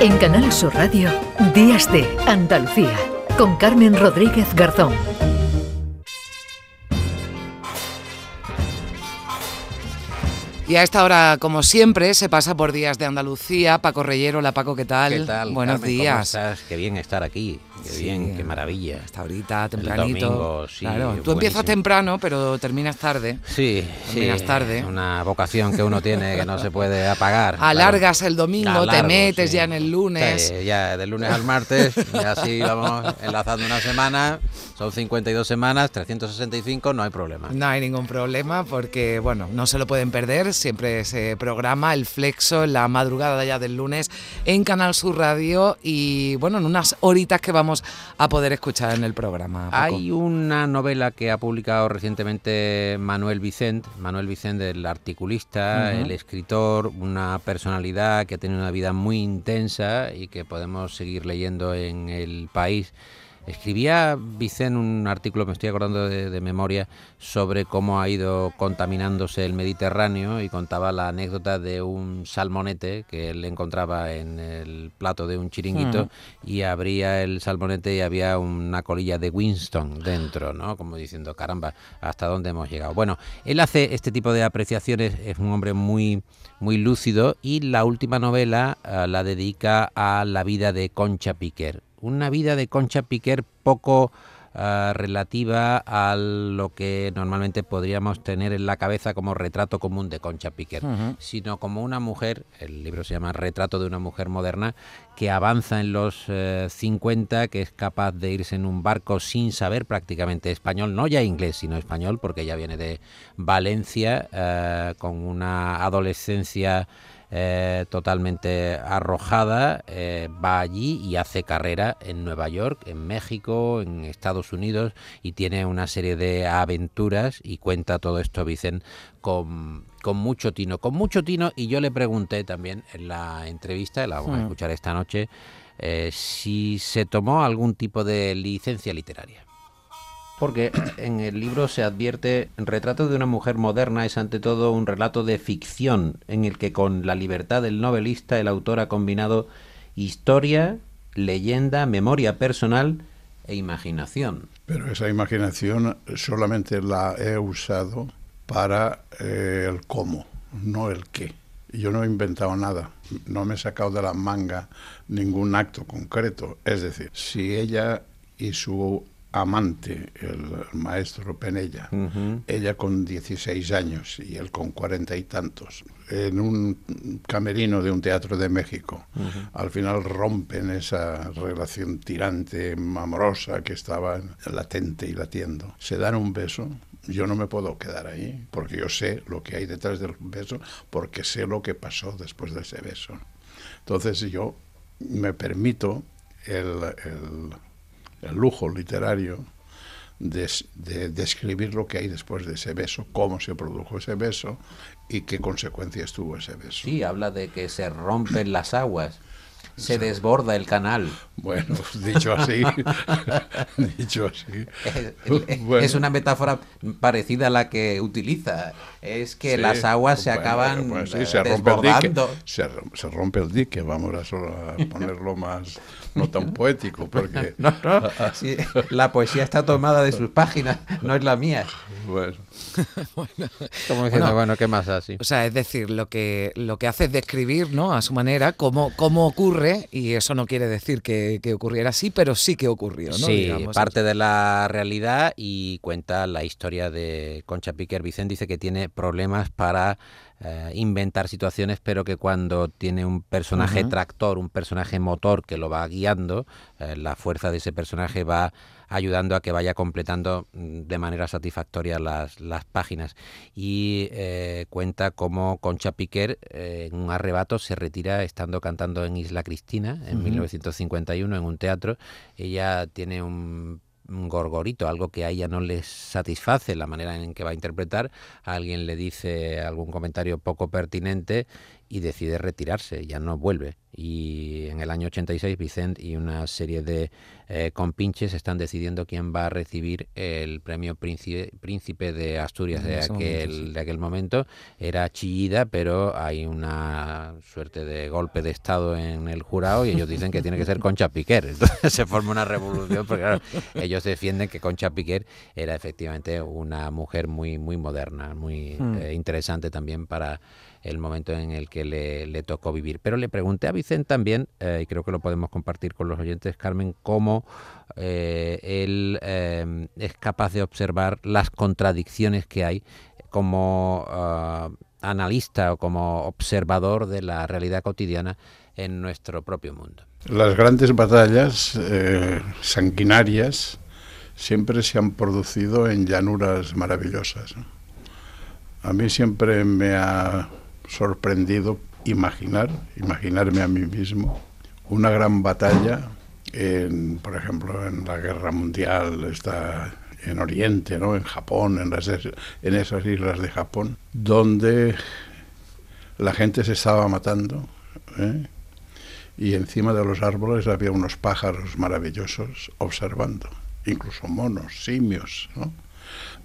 En Canal Sur Radio, Días de Andalucía, con Carmen Rodríguez Garzón. Y a esta hora, como siempre, se pasa por Días de Andalucía. Paco Reyero, la Paco, ¿qué tal? ¿Qué tal? Buenos Carmen, días. ¿cómo estás? Qué bien estar aquí. Qué Sí. bien, qué maravilla. Hasta ahorita, El tempranito. domingo, sí, claro. Tú empiezas temprano, pero terminas tarde. Sí, sí. Terminas tarde. Una vocación que uno tiene que no se puede apagar. claro. Alargas el domingo, te metes sí. ya en el lunes. Sí, ya del lunes al martes, y así vamos enlazando una semana. Son 52 semanas, 365, no hay problema. No hay ningún problema porque, bueno, no se lo pueden perder. Siempre se programa el Flexo en la madrugada ya del lunes en Canal Sur Radio y, bueno, en unas horitas que vamos a poder escuchar en el programa. Paco. Hay una novela que ha publicado recientemente Manuel Vicent, Manuel Vicent, el articulista, el escritor, una personalidad que ha tenido una vida muy intensa y que podemos seguir leyendo en el país. Escribía Vicent un artículo, me estoy acordando de, de memoria, sobre cómo ha ido contaminándose el Mediterráneo y contaba la anécdota de un salmonete que él encontraba en el plato de un chiringuito Ujú. y abría el salmonete y había una colilla de Winston dentro, ¿no? Como diciendo, caramba, ¿hasta dónde hemos llegado? Bueno, él hace este tipo de apreciaciones, es un hombre muy, muy lúcido y la última novela ah, la dedica a la vida de Concha Piquer. Una vida de Concha Piquer poco ah, relativa a lo que normalmente podríamos tener en la cabeza como retrato común de Concha Piquer, sino como una mujer, el libro se llama Retrato de una mujer moderna, que avanza en los eh, 50, que es capaz de irse en un barco sin saber prácticamente español, no ya inglés, sino español, porque ella viene de Valencia, eh, con una adolescencia eh, totalmente arrojada, eh, va allí y hace carrera en Nueva York, en México, en Estados Unidos y tiene una serie de aventuras y cuenta todo esto Vicen con, con mucho tino, con mucho tino y yo le pregunté también en la entrevista, la vamos a Hmm. escuchar esta noche, eh, si se tomó algún tipo de licencia literaria. Porque en el libro se advierte, el retrato de una mujer moderna es ante todo un relato de ficción en el que con la libertad del novelista el autor ha combinado historia, leyenda, memoria personal e imaginación. Pero esa imaginación solamente la he usado para eh, el cómo, no el qué. Yo no he inventado nada, no me he sacado de la manga ningún acto concreto. Es decir, si ella y su amante, el maestro Penella, ella con 16 años y él con cuarenta y tantos, en un camerino de un teatro de México. Al final rompen esa relación tirante, amorosa que estaba latente y latiendo. Se dan un beso. Yo no me puedo quedar ahí, porque yo sé lo que hay detrás del beso, porque sé lo que pasó después de ese beso. Entonces yo me permito el, el- el lujo literario de, describir lo que hay después de ese beso, cómo se produjo ese beso y qué consecuencias tuvo ese beso. Sí, habla de que se rompen las aguas, se desborda el canal. Bueno, dicho así, dicho así. Es, Bueno. es una metáfora parecida a la que utiliza. Es que Sí, las aguas se bueno, acaban pues sí, eh, se rompe el dique, desbordando. se, rom- se rompe el dique, vamos a, solo a ponerlo más, no tan poético, porque, No, no, sí, la poesía está tomada de sus páginas, no es la mía. bueno, Como diciendo, bueno, ¿qué más así? O sea, es decir, lo que, lo que hace es describir, ¿no? A su manera, cómo, cómo ocurre, y eso no quiere decir que, que ocurriera así, pero sí que ocurrió, ¿no? Sí, Digamos, parte de la realidad y cuenta la historia de Concha Piquer. Vicente dice que tiene problemas para eh, inventar situaciones, pero que cuando tiene un personaje tractor, un personaje motor que lo va guiando, eh, la fuerza de ese personaje va ayudando a que vaya completando mm, de manera satisfactoria las, las páginas. Y eh, cuenta cómo Concha Piquer en un arrebato se retira estando cantando en Isla Cristina en Ujú. 1951 en un teatro. Ella tiene un gorgorito, algo que a ella no le satisface la manera en que va a interpretar, alguien le dice algún comentario poco pertinente y decide retirarse, ya no vuelve. Y en el año 86 Vicente y una serie de eh, compinches están decidiendo quién va a recibir el premio príncipe, príncipe de Asturias de aquel, de aquel momento. Era Chillida, pero hay una suerte de golpe de Estado en el jurado y ellos dicen que tiene que ser Concha Piquer. Entonces se forma una revolución porque claro, ellos defienden que Concha Piquer era efectivamente una mujer muy, muy moderna, muy hmm. eh, interesante también para el momento en el que le, tocó vivir. Pero le pregunté a Vicente también, eh, y creo que lo podemos compartir con los oyentes, Carmen, cómo eh, él eh, es capaz de observar las contradicciones que hay como analista o como observador de la realidad cotidiana en nuestro propio mundo. Las grandes batallas sanguinarias siempre se han producido en llanuras maravillosas. A mí siempre me ha sorprendido imaginar, imaginarme a mí mismo, una gran batalla, en, por ejemplo, en la guerra mundial, está en Oriente, ¿no? en Japón, en, las, en esas islas de Japón, donde la gente se estaba matando. ¿eh? Y encima de los árboles había unos pájaros maravillosos observando, incluso monos, simios,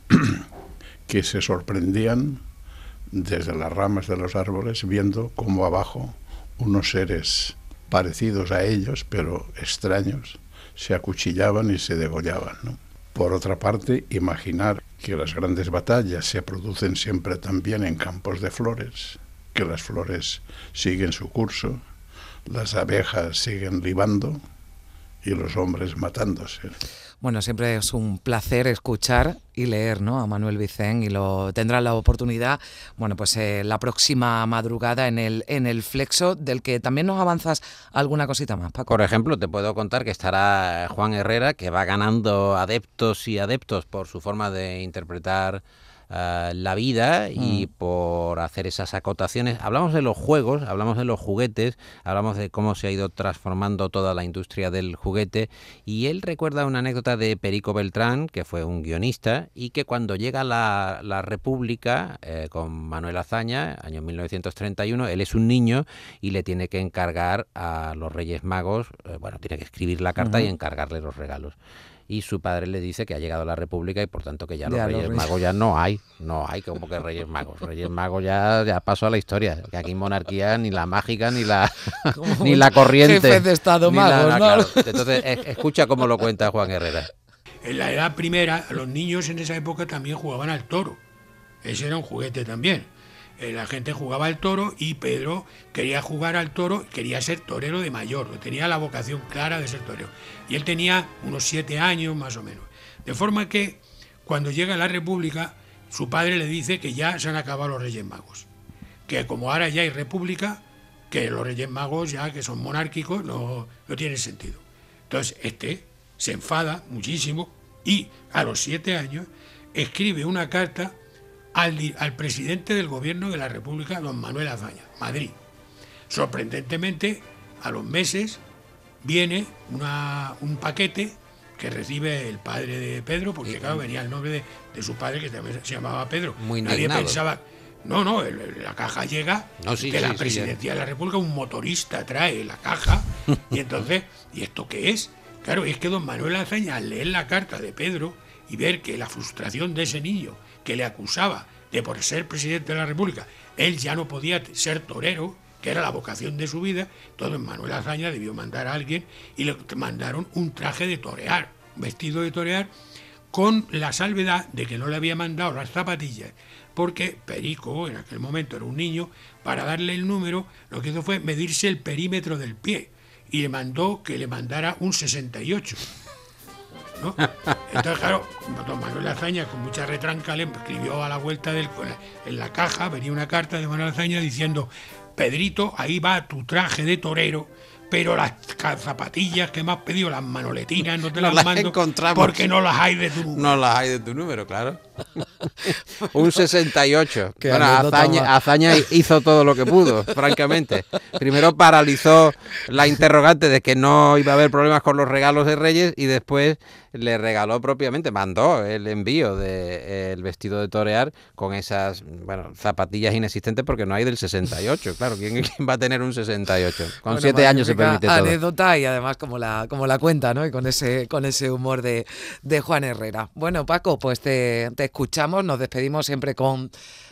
que se sorprendían desde las ramas de los árboles, viendo cómo abajo unos seres parecidos a ellos, pero extraños, se acuchillaban y se degollaban. Por otra parte, imaginar que las grandes batallas se producen siempre también en campos de flores, que las flores siguen su curso, las abejas siguen libando y los hombres matándose. Bueno, siempre es un placer escuchar y leer ¿no? a Manuel Vicén y lo tendrá la oportunidad, bueno, pues eh, la próxima madrugada en el, en el Flexo, del que también nos avanzas alguna cosita más, Paco. Por ejemplo, te puedo contar que estará Juan Herrera, que va ganando adeptos y adeptos por su forma de interpretar eh, la vida y mm. por hacer esas acotaciones. Hablamos de los juegos, hablamos de los juguetes, hablamos de cómo se ha ido transformando toda la industria del juguete y él recuerda una anécdota de Perico Beltrán, que fue un guionista y que cuando llega la, la República eh, con Manuel Azaña, año 1931, él es un niño y le tiene que encargar a los Reyes Magos, eh, bueno, tiene que escribir la carta y encargarle los regalos y su padre le dice que ha llegado la República y por tanto que ya los Reyes Magos ya no hay, no hay como que Reyes Magos, Reyes Magos ya, ya pasó a la historia, que aquí monarquía ni la mágica ni la ni la corriente. de Estado magos, Entonces, escucha cómo lo cuenta Juan Herrera. En la edad primera, los niños en esa época también jugaban al toro. Ese era un juguete también. Eh, la gente jugaba al toro y Pedro quería jugar al toro, quería ser torero de mayor, tenía la vocación clara de ser torero. Y él tenía unos siete años más o menos. De forma que cuando llega la República, su padre le dice que ya se han acabado los Reyes Magos, que como ahora ya hay República, que los Reyes Magos ya que son monárquicos no, no tienen sentido. Entonces este se enfada muchísimo y a los siete años escribe una carta al, presidente del gobierno de la República, don Manuel Azaña, Madrid. Sorprendentemente, a los meses viene un paquete que recibe el padre de Pedro, porque claro, venía el nombre de, su padre que también se llamaba Pedro. Muy Nadie pensaba. No, no, la caja llega de la presidencia de la República, un motorista trae la caja, y entonces, ¿y esto qué es? Claro, es que don Manuel Azaña, al leer la carta de Pedro y ver que la frustración de ese niño que le acusaba de por ser presidente de la República, él ya no podía ser torero, que era la vocación de su vida, entonces Manuel Azaña debió mandar a alguien y le mandaron un traje de torear, vestido de torear, con la salvedad de que no le había mandado las zapatillas, porque Perico, en aquel momento era un niño, para darle el número, lo que hizo fue medirse el perímetro del pie y le mandó que le mandara un 68. Entonces, claro, don Manuel Azaña, con mucha retranca, le escribió a la vuelta del, en la caja, venía una carta de Manuel Azaña diciendo, Pedrito, ahí va tu traje de torero, pero las zapatillas que me has pedido, las manoletinas, no te las, mando porque no las hay de tu número. No las hay de tu número, claro. un 68. Qué bueno, Azaña. Azaña hizo todo lo que pudo, francamente. Primero paralizó la interrogante de que no iba a haber problemas con los regalos de Reyes y después le regaló propiamente, mandó el envío del vestido de torear con esas bueno, zapatillas inexistentes porque no hay del 68. Claro, ¿quién, quién va a tener un 68? Con Bueno, siete años se permite todo. anécdota y además como la, como la cuenta, ¿no? Y con ese, con ese humor de, de Juan Herrera. Bueno, Paco, pues te, te escuchamos, nos despedimos siempre con,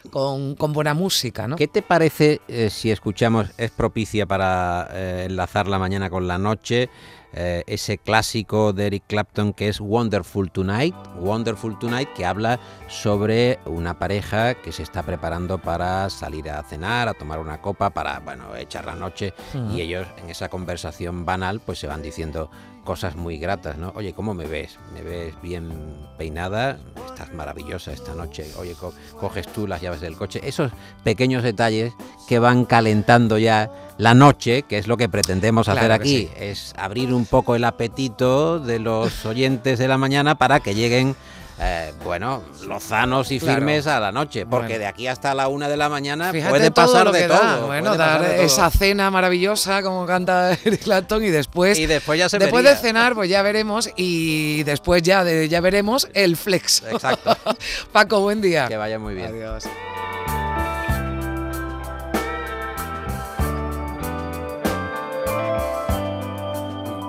con, con buena música, ¿no? ¿Qué te parece eh, si escuchamos, es propicia para eh, enlazar la mañana con la noche, eh, ese clásico de Eric Clapton que es Wonderful Tonight? Wonderful Tonight, que habla sobre una pareja que se está preparando para salir a cenar, a tomar una copa, para, bueno, echar la noche, y ellos en esa conversación banal, pues se van diciendo cosas muy gratas, ¿no? Oye, ¿cómo me ves? ¿Me ves bien peinada? Estás maravillosa esta noche. Oye, co- coges tú las llaves del coche. Esos pequeños detalles que van calentando ya la noche, que es lo que pretendemos hacer Claro aquí, sí. es abrir un poco el apetito de los oyentes de la mañana para que lleguen eh, bueno, lozanos y Claro. firmes a la noche, porque Bueno. de aquí hasta la una de la mañana Fíjate puede pasar lo de que todo. da. Bueno, dar esa cena maravillosa como canta Eric Clapton y después Y después ya se después vería. de cenar pues ya veremos y después ya de, ya veremos el flex. Exacto. Paco, buen día. Que vaya muy bien. Adiós.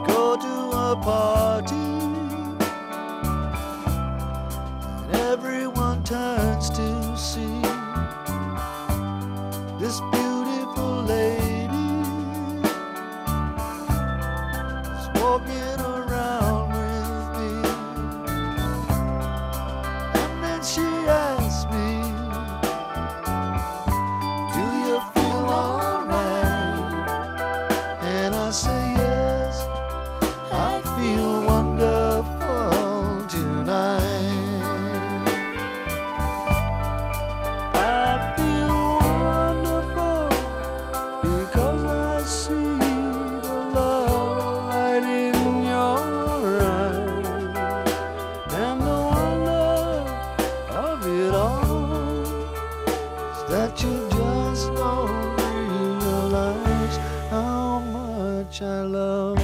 go to a party you just don't realize how much I love